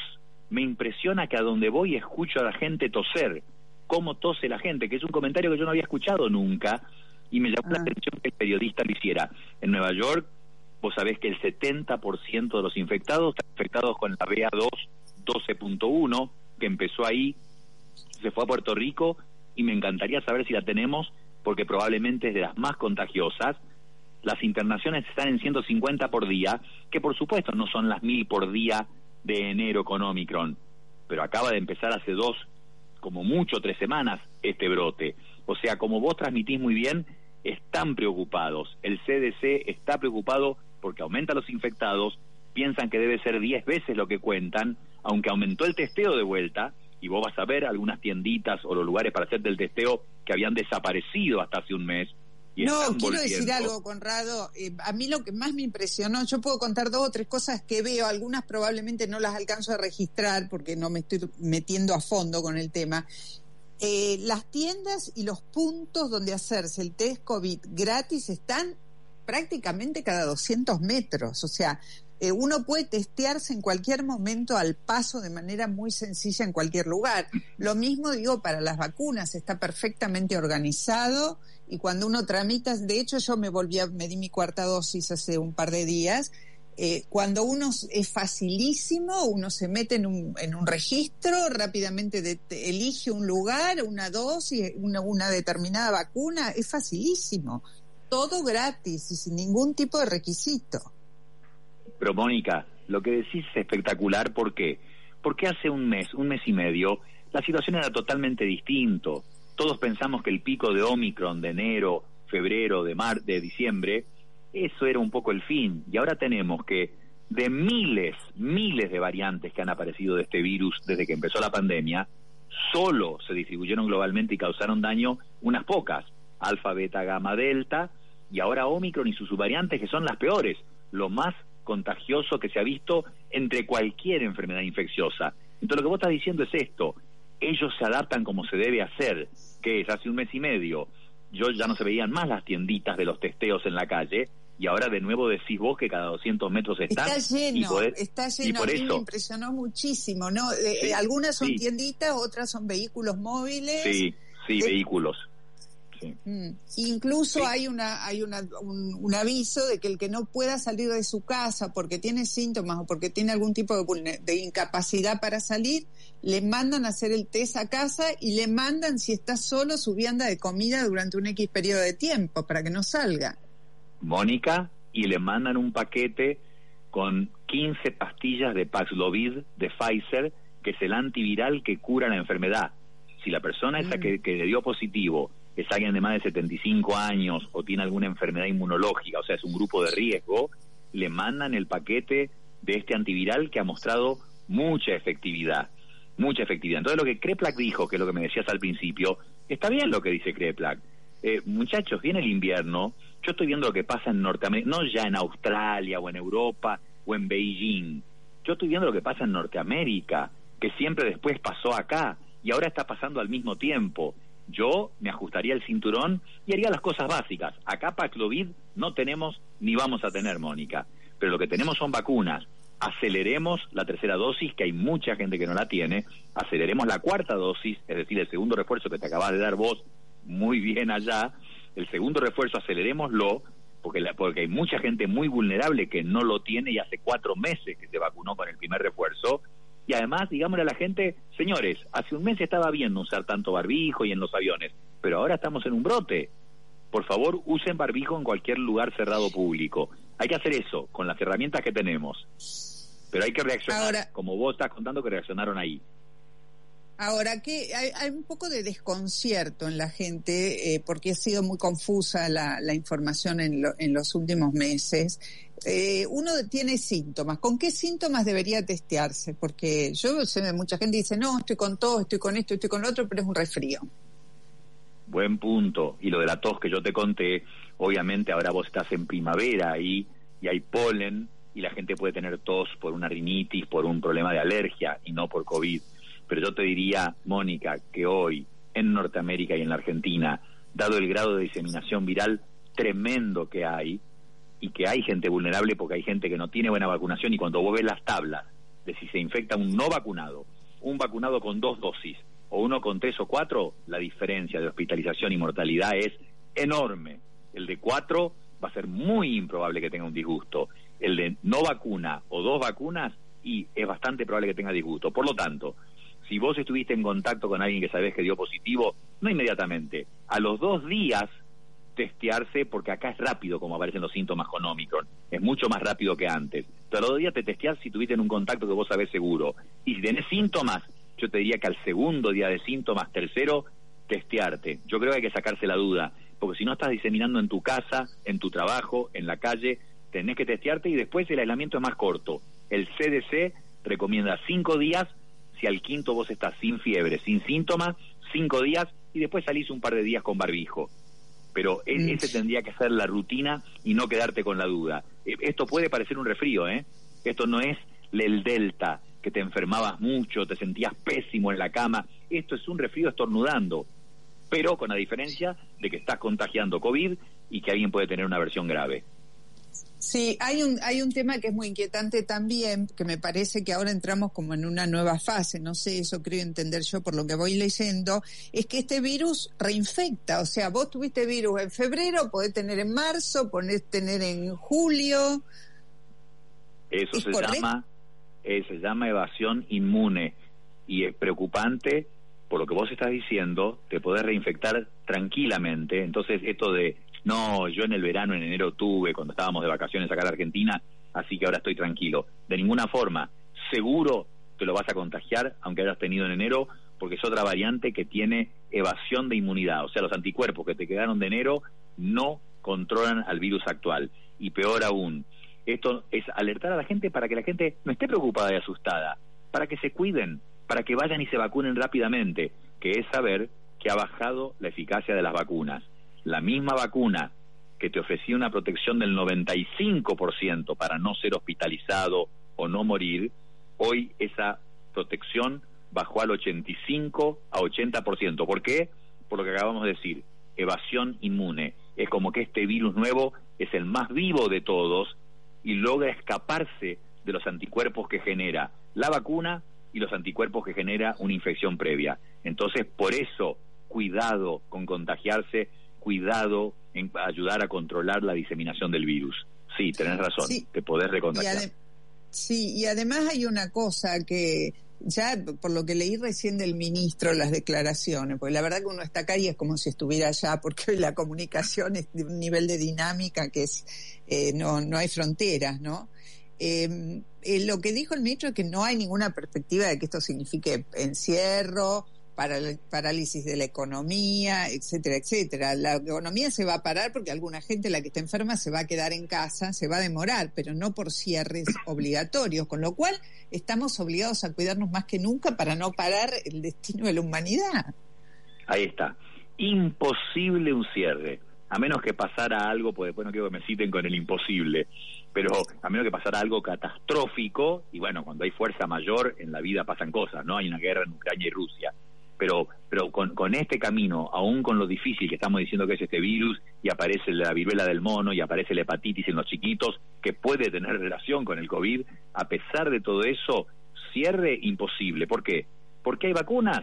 me impresiona que a donde voy escucho a la gente toser, cómo tose la gente, que es un comentario que yo no había escuchado nunca y me llamó la Ah. atención que el periodista lo hiciera. En Nueva York, vos sabés que el 70% de los infectados están infectados con la BA2 12.1, que empezó ahí, se fue a Puerto Rico y me encantaría saber si la tenemos porque probablemente es de las más contagiosas. Las internaciones están en 150 por día, que por supuesto no son las mil por día de enero con Omicron, pero acaba de empezar hace dos, como mucho tres semanas, este brote. O sea, como vos transmitís muy bien, están preocupados. El CDC está preocupado porque aumenta los infectados, piensan que debe ser 10 veces lo que cuentan, aunque aumentó el testeo de vuelta, y vos vas a ver algunas tienditas o los lugares para hacerte el testeo que habían desaparecido hasta hace un mes. Y No, quiero decir algo, Conrado. Eh, a mí lo que más me impresionó, yo puedo contar dos o tres cosas que veo, algunas probablemente no las alcanzo a registrar porque no me estoy metiendo a fondo con el tema. Eh, las tiendas y los puntos donde hacerse el test COVID gratis están prácticamente cada 200 metros. O sea, eh, uno puede testearse en cualquier momento al paso de manera muy sencilla en cualquier lugar. Lo mismo digo para las vacunas, está perfectamente organizado y cuando uno tramita, de hecho yo me volví a, me di mi cuarta dosis hace un par de días, eh, cuando uno es facilísimo, uno se mete en un, en un registro, rápidamente de- elige un lugar, una dosis, una, una determinada vacuna, es facilísimo, todo gratis y sin ningún tipo de requisito. Pero Mónica, lo que decís es espectacular, ¿por qué? Porque hace un mes, un mes y medio, la situación era totalmente distinto. Todos pensamos que el pico de Omicron de enero, febrero, de mar, de diciembre, eso era un poco el fin. Y ahora tenemos que de miles, miles de variantes que han aparecido de este virus desde que empezó la pandemia, solo se distribuyeron globalmente y causaron daño unas pocas, alfa, beta, gamma, delta, y ahora Omicron y sus subvariantes que son las peores, lo más contagioso que se ha visto entre cualquier enfermedad infecciosa. Entonces lo que vos estás diciendo es esto, ellos se adaptan como se debe hacer, que es hace un mes y medio, yo ya no se veían más las tienditas de los testeos en la calle, y ahora de nuevo decís vos que cada 200 metros está. Está lleno, está lleno. por a mí me impresionó muchísimo, ¿no? Eh, algunas son tienditas, otras son vehículos móviles. Sí, sí, vehículos. Mm. Incluso hay una hay una, un, aviso de que el que no pueda salir de su casa porque tiene síntomas o porque tiene algún tipo de, de incapacidad para salir, le mandan a hacer el test a casa y le mandan, si está solo, su vianda de comida durante un X periodo de tiempo para que no salga. Mónica, y le mandan un paquete con 15 pastillas de Paxlovid de Pfizer, que es el antiviral que cura la enfermedad. Si la persona esa mm. que, que le dio positivo es alguien de más de 75 años o tiene alguna enfermedad inmunológica, o sea, es un grupo de riesgo, le mandan el paquete de este antiviral que ha mostrado mucha efectividad, mucha efectividad. Entonces lo que Kreplak dijo, que es lo que me decías al principio, está bien lo que dice Kreplak. Eh, muchachos, viene el invierno, yo estoy viendo lo que pasa en Norteamérica, no ya en Australia o en Europa o en Beijing, yo estoy viendo lo que pasa en Norteamérica, que siempre después pasó acá y ahora está pasando al mismo tiempo yo me ajustaría el cinturón y haría las cosas básicas. Acá Paxlovid no tenemos ni vamos a tener, Mónica, pero lo que tenemos son vacunas. Aceleremos la tercera dosis, que hay mucha gente que no la tiene, aceleremos la cuarta dosis, es decir, el segundo refuerzo que te acabas de dar vos muy bien allá, el segundo refuerzo acelerémoslo, porque, la, porque hay mucha gente muy vulnerable que no lo tiene y hace cuatro meses que se vacunó con el primer refuerzo, y además, digámosle a la gente, señores, hace un mes estaba bien usar tanto barbijo y en los aviones, pero ahora estamos en un brote. Por favor, usen barbijo en cualquier lugar cerrado público. Hay que hacer eso con las herramientas que tenemos. Pero hay que reaccionar, como vos estás contando que reaccionaron ahí. Ahora, que hay, un poco de desconcierto en la gente eh, porque ha sido muy confusa la, información en, en, los últimos meses. Eh, uno tiene síntomas. ¿Con qué síntomas debería testearse? Porque yo sé, mucha gente dice, no, estoy con todo, estoy con esto, estoy con lo otro, pero es un resfrío. Buen punto. Y lo de la tos que yo te conté, obviamente ahora vos estás en primavera ahí y hay polen y la gente puede tener tos por una rinitis, por un problema de alergia y no por COVID. Pero yo te diría, Mónica, que hoy en Norteamérica y en la Argentina, dado el grado de diseminación viral tremendo que hay, y que hay gente vulnerable porque hay gente que no tiene buena vacunación y cuando vos ves las tablas de si se infecta un no vacunado, un vacunado con dos dosis o uno con tres o cuatro, la diferencia de hospitalización y mortalidad es enorme. El de cuatro va a ser muy improbable que tenga un disgusto. El de no vacuna o dos vacunas y es bastante probable que tenga disgusto. Por lo tanto, si vos estuviste en contacto con alguien que sabés que dio positivo, no inmediatamente. A los dos días testearse, porque acá es rápido como aparecen los síntomas con. Es mucho más rápido que antes. Pero a los dos días te testeas si tuviste en un contacto que vos sabés seguro. Y si tenés síntomas, yo te diría que al segundo día de síntomas, tercero, testearte. Yo creo que hay que sacarse la duda, porque si no estás diseminando en tu casa, en tu trabajo, en la calle, tenés que testearte y después el aislamiento es más corto. El CDC recomienda cinco días si al quinto vos estás sin fiebre, sin síntomas, cinco días y después salís un par de días con barbijo. Pero e, mm. ese tendría que ser la rutina y no quedarte con la duda. E, esto puede parecer un resfrío, ¿eh? Esto no es el delta, que te enfermabas mucho, te sentías pésimo en la cama. Esto es un resfrío estornudando, pero con la diferencia de que estás contagiando COVID y que alguien puede tener una versión grave. Sí, hay un, hay un tema que es muy inquietante también, que me parece que ahora entramos como en una nueva fase, no sé, eso creo entender yo por lo que voy leyendo, es que este virus reinfecta, o sea, vos tuviste virus en febrero, podés tener en marzo, podés tener en julio. Eso se llama, eh, se llama evasión inmune y es preocupante por lo que vos estás diciendo, te podés reinfectar tranquilamente, entonces esto de no, yo en el verano, en enero tuve, cuando estábamos de vacaciones acá en Argentina, así que ahora estoy tranquilo. De ninguna forma, seguro te lo vas a contagiar, aunque hayas tenido en enero, porque es otra variante que tiene evasión de inmunidad. O sea, los anticuerpos que te quedaron de enero no controlan al virus actual. Y peor aún, Esto es alertar a la gente para que la gente no esté preocupada y asustada, para que se cuiden, para que vayan y se vacunen rápidamente, que es saber que ha bajado la eficacia de las vacunas. La misma vacuna que te ofrecía una protección del 95% para no ser hospitalizado o no morir, hoy esa protección bajó al 85 a 80%. ¿Por qué? Por lo que acabamos de decir, evasión inmune. Es como que este virus nuevo es el más vivo de todos y logra escaparse de los anticuerpos que genera la vacuna y los anticuerpos que genera una infección previa. Entonces, por eso, cuidado con contagiarse, cuidado en ayudar a controlar la diseminación del virus. Sí, tenés razón, te podés recontagiar. sí, y además hay una cosa que ya por lo que leí recién del ministro, las declaraciones, porque la verdad que uno está acá y es como si estuviera allá, porque hoy la comunicación es de un nivel de dinámica que es, eh, no, no hay fronteras, ¿no? Eh, eh, lo que dijo el ministro es que no hay ninguna perspectiva de que esto signifique encierro, para parálisis de la economía, etcétera, etcétera. La economía se va a parar porque alguna gente, la que está enferma, se va a quedar en casa, se va a demorar, pero no por cierres <coughs> obligatorios, con lo cual estamos obligados a cuidarnos más que nunca para no parar el destino de la humanidad. Ahí está. Imposible un cierre, a menos que pasara algo, pues después no quiero que me citen con el imposible, pero a menos que pasara algo catastrófico, y bueno, cuando hay fuerza mayor en la vida pasan cosas, ¿no? Hay una guerra en Ucrania y Rusia pero, pero con, con este camino, aún con lo difícil que estamos diciendo que es este virus, y aparece la viruela del mono, y aparece la hepatitis en los chiquitos, que puede tener relación con el COVID, a pesar de todo eso, cierre imposible. ¿Por qué? Porque hay vacunas.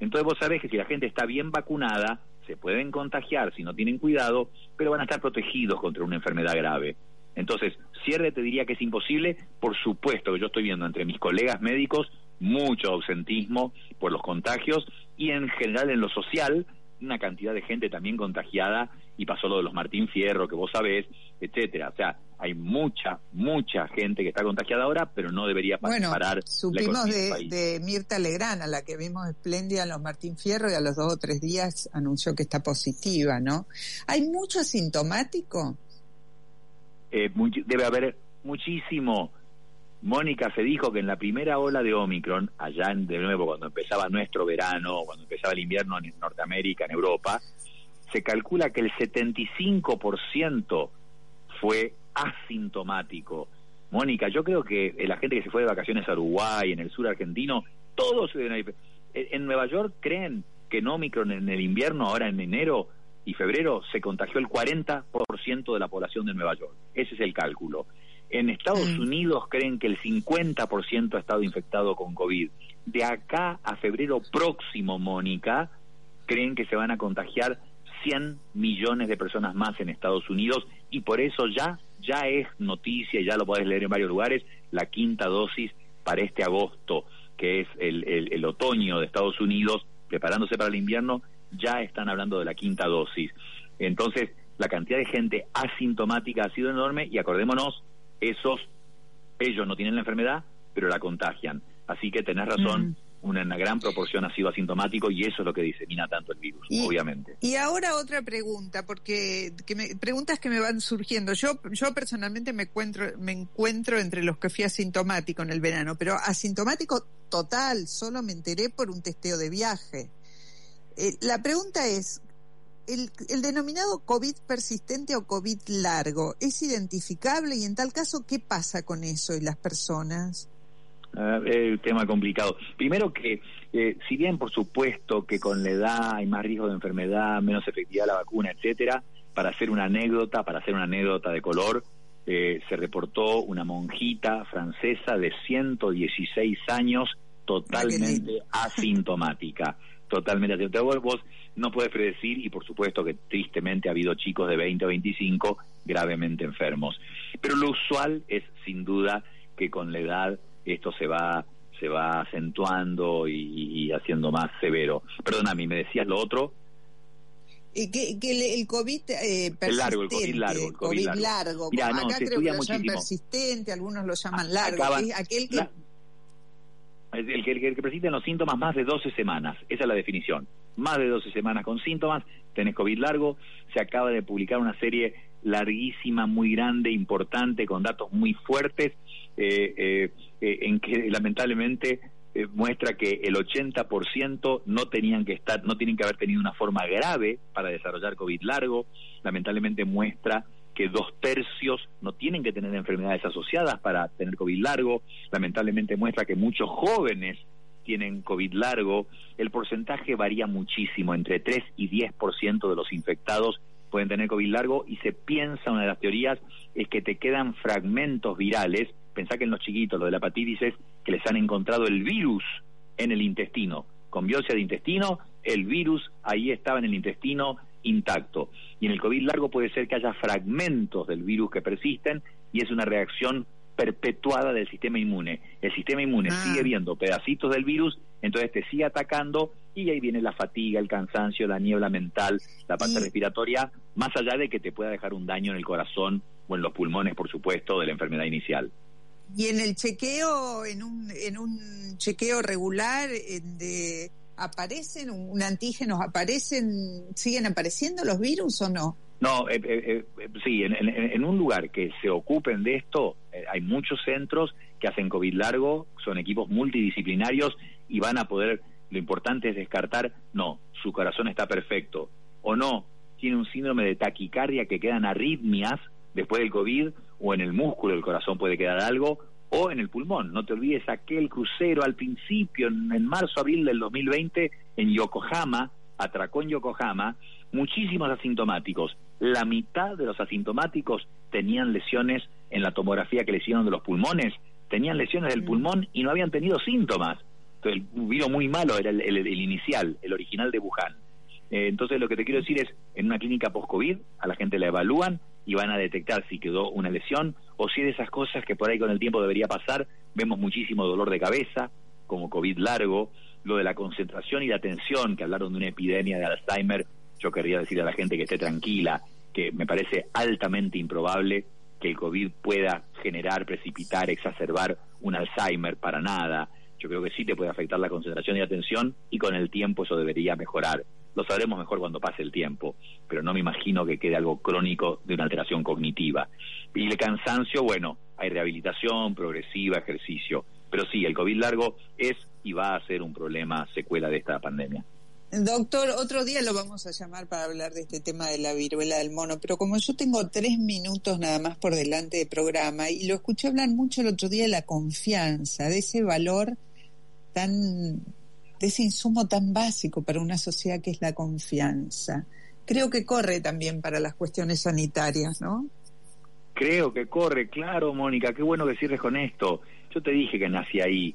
Entonces vos sabés que si la gente está bien vacunada, se pueden contagiar si no tienen cuidado, pero van a estar protegidos contra una enfermedad grave. Entonces, cierre te diría que es imposible, por supuesto que yo estoy viendo entre mis colegas médicos mucho ausentismo por los contagios y en general en lo social una cantidad de gente también contagiada y pasó lo de los Martín Fierro que vos sabés, etcétera. O sea, hay mucha, mucha gente que está contagiada ahora, pero no debería bueno, parar. Supimos de, de, Mirta Legrán, a la que vimos espléndida en los Martín Fierro y a los dos o tres días anunció que está positiva, ¿no? ¿Hay mucho asintomático? Eh, debe haber muchísimo. Mónica se dijo que en la primera ola de Omicron, allá en, de nuevo cuando empezaba nuestro verano, cuando empezaba el invierno en Norteamérica, en Europa, se calcula que el 75% fue asintomático. Mónica, yo creo que la gente que se fue de vacaciones a Uruguay, en el sur argentino, todos en Nueva York creen que en Omicron en el invierno, ahora en enero y febrero, se contagió el 40% de la población de Nueva York. Ese es el cálculo. En Estados mm. Unidos creen que el 50% ha estado infectado con COVID. De acá a febrero próximo, Mónica, creen que se van a contagiar 100 millones de personas más en Estados Unidos y por eso ya ya es noticia, ya lo podés leer en varios lugares, la quinta dosis para este agosto, que es el, el otoño de Estados Unidos, preparándose para el invierno, ya están hablando de la quinta dosis. Entonces, la cantidad de gente asintomática ha sido enorme y acordémonos esos, ellos no tienen la enfermedad, pero la contagian. Así que tenés razón, mm. una, gran proporción ha sido asintomático y eso es lo que disemina tanto el virus, obviamente. Y ahora otra pregunta, porque que me, preguntas que me van surgiendo. Yo, yo personalmente me encuentro, me encuentro entre los que fui asintomático en el verano, pero asintomático total, solo me enteré por un testeo de viaje. Eh, la pregunta es, el, denominado COVID persistente o COVID largo, ¿es identificable y en tal caso qué pasa con eso y las personas? Es un tema complicado. Primero que, eh, si bien por supuesto que con la edad hay más riesgo de enfermedad, menos efectividad la vacuna, etcétera, para hacer una anécdota, para hacer una anécdota de color, eh, se reportó una monjita francesa de 116 años totalmente asintomática <laughs> totalmente asintomática. Vos no puedes predecir y por supuesto que tristemente ha habido chicos de 20 o 25 gravemente enfermos. Pero lo usual es sin duda que con la edad esto se va se va acentuando y, haciendo más severo. Perdóname, ¿me decías lo otro? que, que el, COVID eh, persistente, largo, el COVID largo, el COVID, largo. Acá creo que lo llaman persistente, algunos lo llaman largo. aquel que el que, el que persisten los síntomas más de 12 semanas, esa es la definición. Más de 12 semanas con síntomas, tenés COVID largo, se acaba de publicar una serie larguísima, muy grande, importante, con datos muy fuertes, eh, eh, eh, en que <laughs> lamentablemente muestra que el 80% no tenían que estar, no tienen que haber tenido una forma grave para desarrollar COVID largo, lamentablemente muestra que dos tercios no tienen que tener enfermedades asociadas para tener COVID largo. Lamentablemente muestra que muchos jóvenes tienen COVID largo. El porcentaje varía muchísimo, entre 3 y 10% de los infectados pueden tener COVID largo y se piensa, una de las teorías es que te quedan fragmentos virales. Pensá que en los chiquitos, lo de la hepatitis es que les han encontrado el virus en el intestino. Con biopsia de intestino, el virus ahí estaba en el intestino intacto. Y en el COVID largo puede ser que haya fragmentos del virus que persisten y es una reacción perpetuada del sistema inmune. El sistema inmune ah. sigue viendo pedacitos del virus, entonces te sigue atacando y ahí viene la fatiga, el cansancio, la niebla mental, la parte respiratoria, más allá de que te pueda dejar un daño en el corazón o en los pulmones, por supuesto, de la enfermedad inicial. Y en el chequeo, en un, en un chequeo regular de aparecen, un, antígenos aparecen, siguen apareciendo los virus o no? No, eh, eh, eh, sí, en, un lugar que se ocupen de esto, hay muchos centros que hacen COVID largo, son equipos multidisciplinarios y van a poder, lo importante es descartar, no, su corazón está perfecto, o no, tiene un síndrome de taquicardia que quedan arritmias después del COVID, o en el músculo del corazón puede quedar algo, o en el pulmón. No te olvides aquel crucero al principio, en, marzo, abril del 2020, en Yokohama, atracó en Yokohama, muchísimos asintomáticos. La mitad de los asintomáticos tenían lesiones en la tomografía que le hicieron de los pulmones, tenían lesiones del mm. pulmón y no habían tenido síntomas. Entonces, el virus muy malo era el, inicial, el original de Wuhan. Eh, entonces, lo que te quiero decir es, en una clínica post-COVID, a la gente la evalúan y van a detectar si quedó una lesión o si de esas cosas que por ahí con el tiempo debería pasar, vemos muchísimo dolor de cabeza, como COVID largo, lo de la concentración y la atención, que hablaron de una epidemia de Alzheimer, yo querría decir a la gente que esté tranquila, que me parece altamente improbable que el COVID pueda generar, precipitar, exacerbar un Alzheimer para nada. Yo creo que sí te puede afectar la concentración y la atención y con el tiempo eso debería mejorar. Lo sabremos mejor cuando pase el tiempo, pero no me imagino que quede algo crónico de una alteración cognitiva. Y el cansancio, bueno, hay rehabilitación progresiva, ejercicio, pero sí, el COVID largo es y va a ser un problema secuela de esta pandemia. Doctor, otro día lo vamos a llamar para hablar de este tema de la viruela del mono, pero como yo tengo tres minutos nada más por delante de programa y lo escuché hablar mucho el otro día de la confianza, de ese valor tan de ese insumo tan básico para una sociedad que es la confianza. Creo que corre también para las cuestiones sanitarias, ¿no? Creo que corre, claro, Mónica, qué bueno que cierres con esto. Yo te dije que nací ahí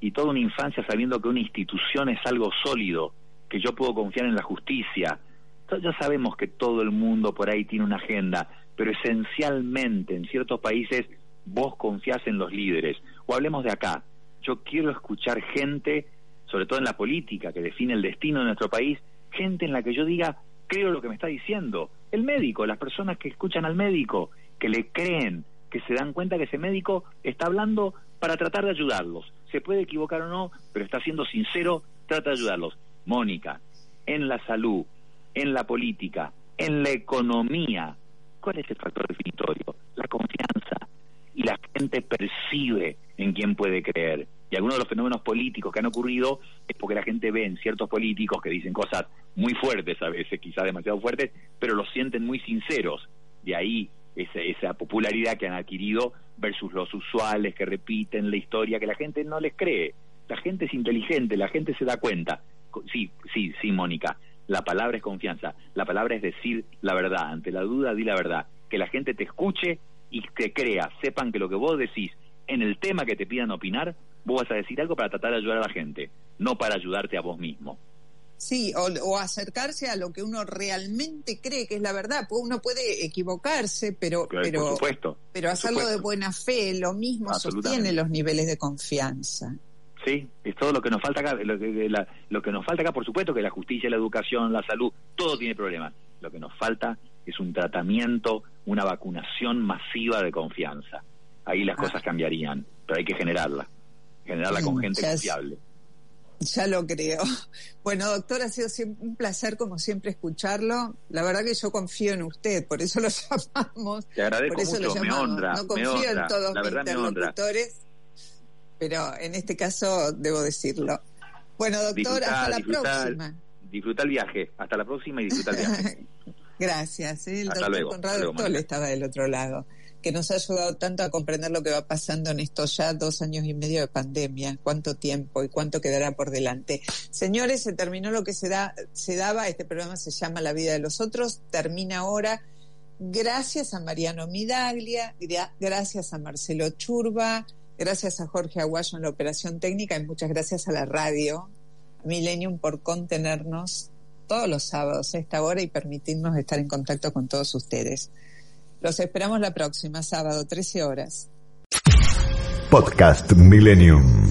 y toda una infancia sabiendo que una institución es algo sólido, que yo puedo confiar en la justicia. Ya sabemos que todo el mundo por ahí tiene una agenda, pero esencialmente en ciertos países vos confiás en los líderes. O hablemos de acá. Yo quiero escuchar gente sobre todo en la política que define el destino de nuestro país, gente en la que yo diga, creo lo que me está diciendo. El médico, las personas que escuchan al médico, que le creen, que se dan cuenta que ese médico está hablando para tratar de ayudarlos. Se puede equivocar o no, pero está siendo sincero, trata de ayudarlos. Mónica, en la salud, en la política, en la economía, ¿cuál es el factor definitorio? La confianza. Y la gente percibe en quién puede creer. Y algunos de los fenómenos políticos que han ocurrido es porque la gente ve en ciertos políticos que dicen cosas muy fuertes, a veces quizás demasiado fuertes, pero los sienten muy sinceros. De ahí esa, esa popularidad que han adquirido versus los usuales que repiten la historia que la gente no les cree. La gente es inteligente, la gente se da cuenta. Sí, sí, sí, Mónica. La palabra es confianza. La palabra es decir la verdad. Ante la duda, di la verdad. Que la gente te escuche y que crea. Sepan que lo que vos decís en el tema que te pidan opinar vos vas a decir algo para tratar de ayudar a la gente, no para ayudarte a vos mismo. Sí, o, acercarse a lo que uno realmente cree que es la verdad. Uno puede equivocarse, pero pero, pero hacerlo de buena fe, lo mismo sostiene los niveles de confianza. Sí, es todo lo que nos falta acá. Lo que, lo que nos falta acá, por supuesto, que la justicia, la educación, la salud, todo tiene problemas. Lo que nos falta es un tratamiento, una vacunación masiva de confianza. Ahí las ah. cosas cambiarían, pero hay que generarla generarla con gente confiable. Ya lo creo. <laughs> Bueno, doctor, ha sido un placer como siempre escucharlo. La verdad que yo confío en usted, por eso lo <laughs> llamamos. Te agradezco por eso mucho, lo me honra. No confío en todos mis interlocutores, pero en este caso debo decirlo. Bueno, doctor, hasta la próxima. Disfruta el viaje. Hasta la próxima y disfruta el viaje. <laughs> Gracias. ¿eh? El hasta doctor luego, Conrado hasta estaba del otro lado que nos ha ayudado tanto a comprender lo que va pasando en estos ya dos años y medio de pandemia, cuánto tiempo y cuánto quedará por delante. Señores, se terminó lo que se, da, se daba, este programa se llama La vida de los otros, termina ahora. Gracias a Mariano Midaglia, gracias a Marcelo Churba, gracias a Jorge Aguayo en la operación técnica y muchas gracias a la radio, Millennium, por contenernos todos los sábados a esta hora y permitirnos estar en contacto con todos ustedes. Los esperamos la próxima, sábado, 13 horas. Podcast Millennium.